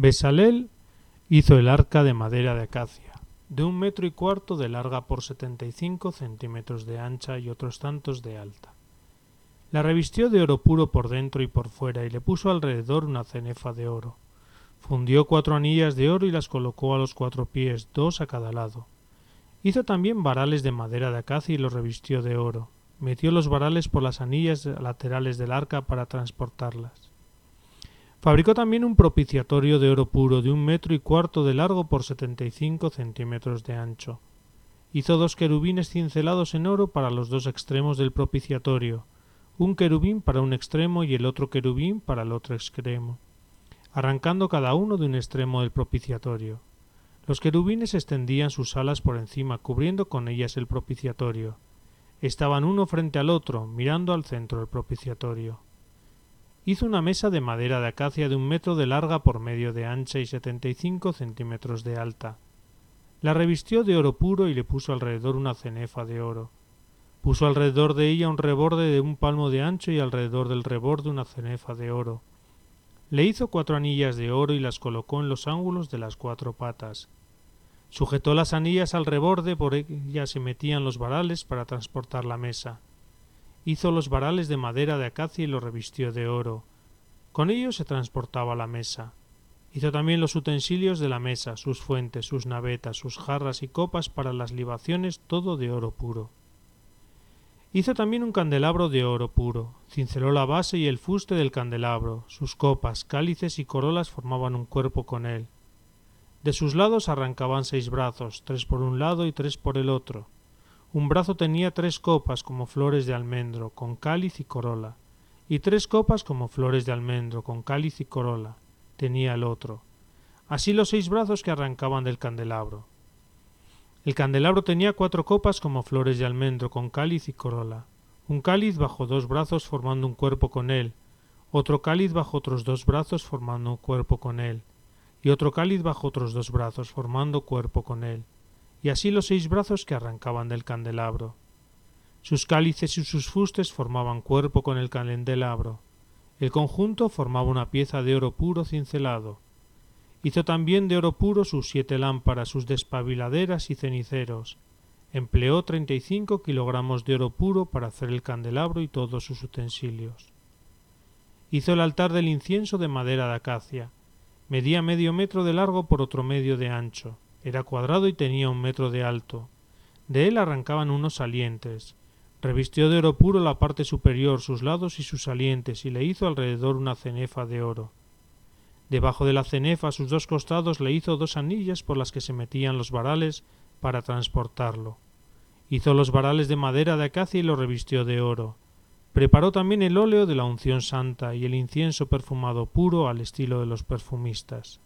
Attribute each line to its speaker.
Speaker 1: Besalel hizo el arca de madera de acacia, de un metro y cuarto de larga por setenta y cinco centímetros de ancha y otros tantos de alta. La revistió de oro puro por dentro y por fuera y le puso alrededor una cenefa de oro. Fundió cuatro anillas de oro y las colocó a los cuatro pies, dos a cada lado. Hizo también varales de madera de acacia y los revistió de oro. Metió los varales por las anillas laterales del arca para transportarlas. Fabricó también un propiciatorio de oro puro de un metro y cuarto de largo por setenta y cinco centímetros de ancho. Hizo dos querubines cincelados en oro para los dos extremos del propiciatorio, un querubín para un extremo y el otro querubín para el otro extremo, arrancando cada uno de un extremo del propiciatorio. Los querubines extendían sus alas por encima, cubriendo con ellas el propiciatorio. Estaban uno frente al otro, mirando al centro del propiciatorio. Hizo una mesa de madera de acacia de un metro de larga por medio de ancha y setenta y cinco centímetros de alta. La revistió de oro puro y le puso alrededor una cenefa de oro. Puso alrededor de ella un reborde de un palmo de ancho y alrededor del reborde una cenefa de oro. Le hizo cuatro anillas de oro y las colocó en los ángulos de las cuatro patas. Sujetó las anillas al reborde, por ellas se metían los varales para transportar la mesa. Hizo los varales de madera de acacia y los revistió de oro. Con ellos se transportaba la mesa. Hizo también los utensilios de la mesa, sus fuentes, sus navetas, sus jarras y copas para las libaciones, todo de oro puro. Hizo también un candelabro de oro puro, cinceló la base y el fuste del candelabro, sus copas, cálices y corolas formaban un cuerpo con él. De sus lados arrancaban seis brazos, tres por un lado y tres por el otro. Un brazo tenía tres copas como flores de almendro, con cáliz y corola, y tres copas como flores de almendro, con cáliz y corola, tenía el otro. Así los seis brazos que arrancaban del candelabro. El candelabro tenía cuatro copas como flores de almendro con cáliz y corola, un cáliz bajo dos brazos formando un cuerpo con él, otro cáliz bajo otros dos brazos formando un cuerpo con él, y otro cáliz bajo otros dos brazos formando cuerpo con él, y así los seis brazos que arrancaban del candelabro. Sus cálices y sus fustes formaban cuerpo con el candelabro. El conjunto formaba una pieza de oro puro cincelado, Hizo también de oro puro sus siete lámparas, sus despabiladeras y ceniceros. Empleó treinta y cinco kilogramos de oro puro para hacer el candelabro y todos sus utensilios. Hizo el altar del incienso de madera de acacia. Medía medio metro de largo por otro medio de ancho. Era cuadrado y tenía un metro de alto. De él arrancaban unos salientes. Revistió de oro puro la parte superior, sus lados y sus salientes, y le hizo alrededor una cenefa de oro. Debajo de la cenefa a sus dos costados le hizo dos anillas por las que se metían los varales para transportarlo. Hizo los varales de madera de acacia y lo revistió de oro. Preparó también el óleo de la unción santa y el incienso perfumado puro al estilo de los perfumistas.